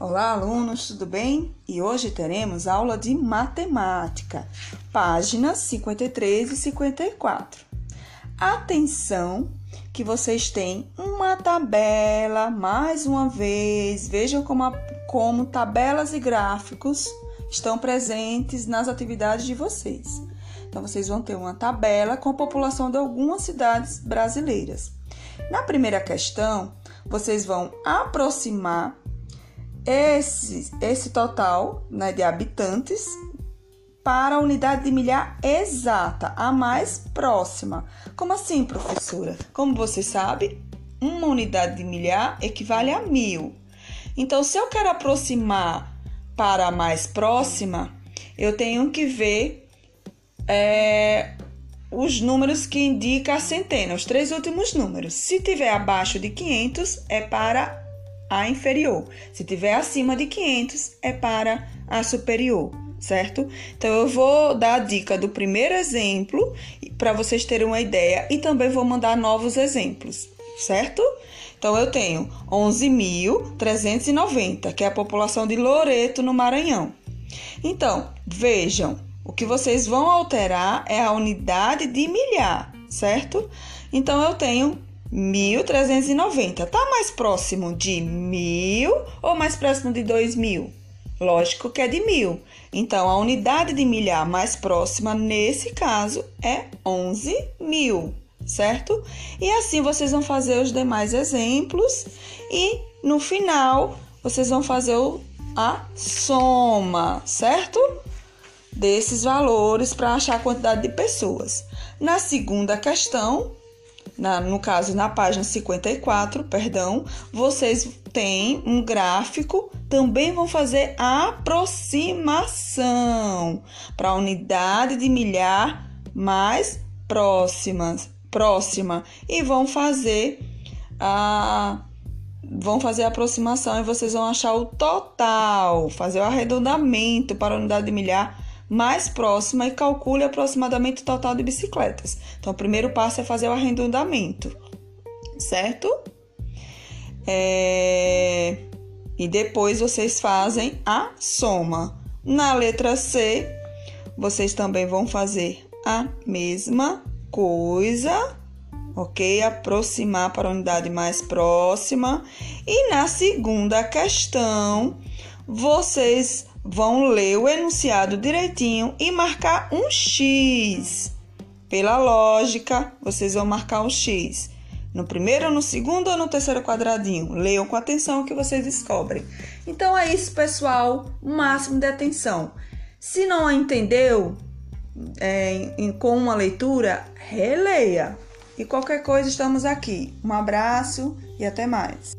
Olá, alunos, tudo bem? E hoje teremos aula de matemática, páginas 53 e 54. Atenção, que vocês têm uma tabela, mais uma vez, vejam como, a, como tabelas e gráficos estão presentes nas atividades de vocês. Então, vocês vão ter uma tabela com a população de algumas cidades brasileiras. Na primeira questão, vocês vão aproximar esse, esse total né, de habitantes para a unidade de milhar exata, a mais próxima. Como assim, professora? Como você sabe, uma unidade de milhar equivale a mil. Então, se eu quero aproximar para a mais próxima, eu tenho que ver é, os números que indicam a centena, os três últimos números. Se tiver abaixo de 500, é para a inferior. Se tiver acima de 500, é para a superior, certo? Então eu vou dar a dica do primeiro exemplo para vocês terem uma ideia e também vou mandar novos exemplos, certo? Então eu tenho 11.390, que é a população de Loreto, no Maranhão. Então, vejam, o que vocês vão alterar é a unidade de milhar, certo? Então eu tenho 1.390. Tá mais próximo de mil ou mais próximo de 2.000? Lógico que é de mil. Então, a unidade de milhar mais próxima, nesse caso, é 11 mil, certo? E assim vocês vão fazer os demais exemplos e no final vocês vão fazer a soma, certo? Desses valores para achar a quantidade de pessoas. Na segunda questão, na, no caso na página 54, perdão, vocês têm um gráfico, também vão fazer a aproximação para a unidade de milhar mais próximas, próxima e vão fazer a vão fazer a aproximação e vocês vão achar o total, fazer o arredondamento para a unidade de milhar mais próxima e calcule aproximadamente o total de bicicletas. Então, o primeiro passo é fazer o arredondamento, certo? É... E depois vocês fazem a soma. Na letra C, vocês também vão fazer a mesma coisa, ok? Aproximar para a unidade mais próxima. E na segunda questão, vocês vão ler o enunciado direitinho e marcar um X. Pela lógica, vocês vão marcar um X. No primeiro, no segundo ou no terceiro quadradinho. Leiam com atenção o que vocês descobrem. Então é isso, pessoal. O máximo de atenção. Se não entendeu é, em, com uma leitura, releia. E qualquer coisa, estamos aqui. Um abraço e até mais.